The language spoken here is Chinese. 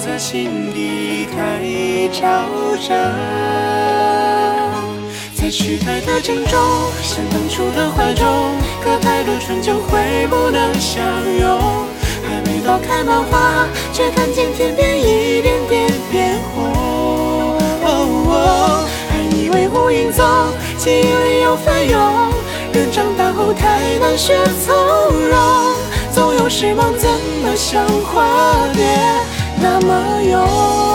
在心底太昭彰。在时代的郑重，像当初的怀中，隔太多春秋会不能相拥。还没到开满花，却看见天边一点点变红。还以为无影踪，记忆里又翻涌。人长大后太难学从容，总有时梦怎么像化蝶么用？